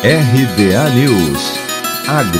RBA News Agro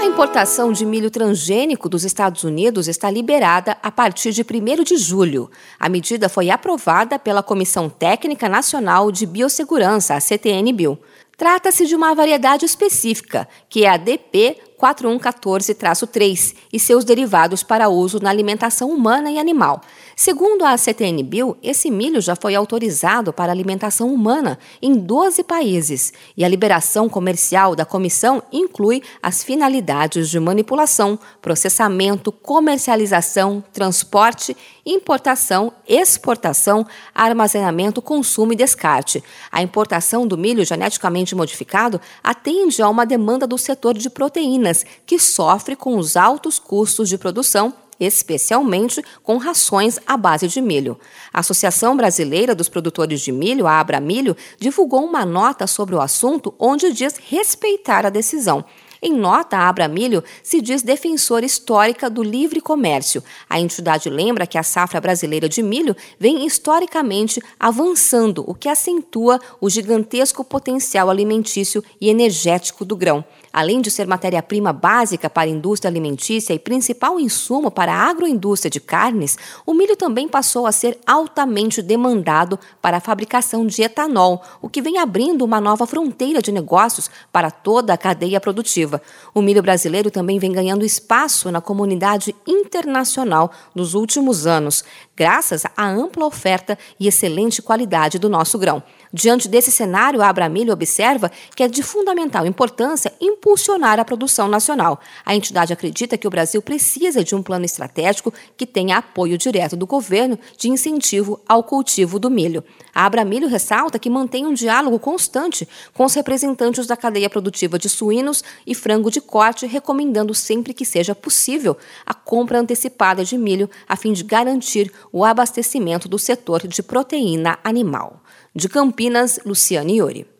A importação de milho transgênico dos Estados Unidos está liberada a partir de 1 de julho. A medida foi aprovada pela Comissão Técnica Nacional de Biossegurança, a CTN-Bio. Trata-se de uma variedade específica, que é a DP 4114-3 e seus derivados para uso na alimentação humana e animal. Segundo a CTN Bio, esse milho já foi autorizado para alimentação humana em 12 países e a liberação comercial da comissão inclui as finalidades de manipulação, processamento, comercialização, transporte, importação, exportação, armazenamento, consumo e descarte. A importação do milho geneticamente modificado atende a uma demanda do setor de proteínas que sofre com os altos custos de produção especialmente com rações à base de milho. A Associação Brasileira dos Produtores de Milho, a Abramilho, divulgou uma nota sobre o assunto onde diz respeitar a decisão. Em nota, a Abramilho se diz defensora histórica do livre comércio. A entidade lembra que a safra brasileira de milho vem historicamente avançando, o que acentua o gigantesco potencial alimentício e energético do grão. Além de ser matéria-prima básica para a indústria alimentícia e principal insumo para a agroindústria de carnes, o milho também passou a ser altamente demandado para a fabricação de etanol, o que vem abrindo uma nova fronteira de negócios para toda a cadeia O milho brasileiro também vem ganhando espaço na comunidade internacional nos últimos anos, graças à ampla oferta e excelente qualidade do nosso grão. Diante desse cenário, a Abramilho observa que é de fundamental importância impulsionar a produção nacional. A entidade acredita que o Brasil precisa de um plano estratégico que tenha apoio direto do governo de incentivo ao cultivo do milho. A Abramilho ressalta que mantém um diálogo constante com os representantes da cadeia produtiva de suínos e frango de corte, recomendando sempre que seja possível a compra antecipada de milho a fim de garantir o abastecimento do setor de proteína animal. De Campinas, Luciane Iori.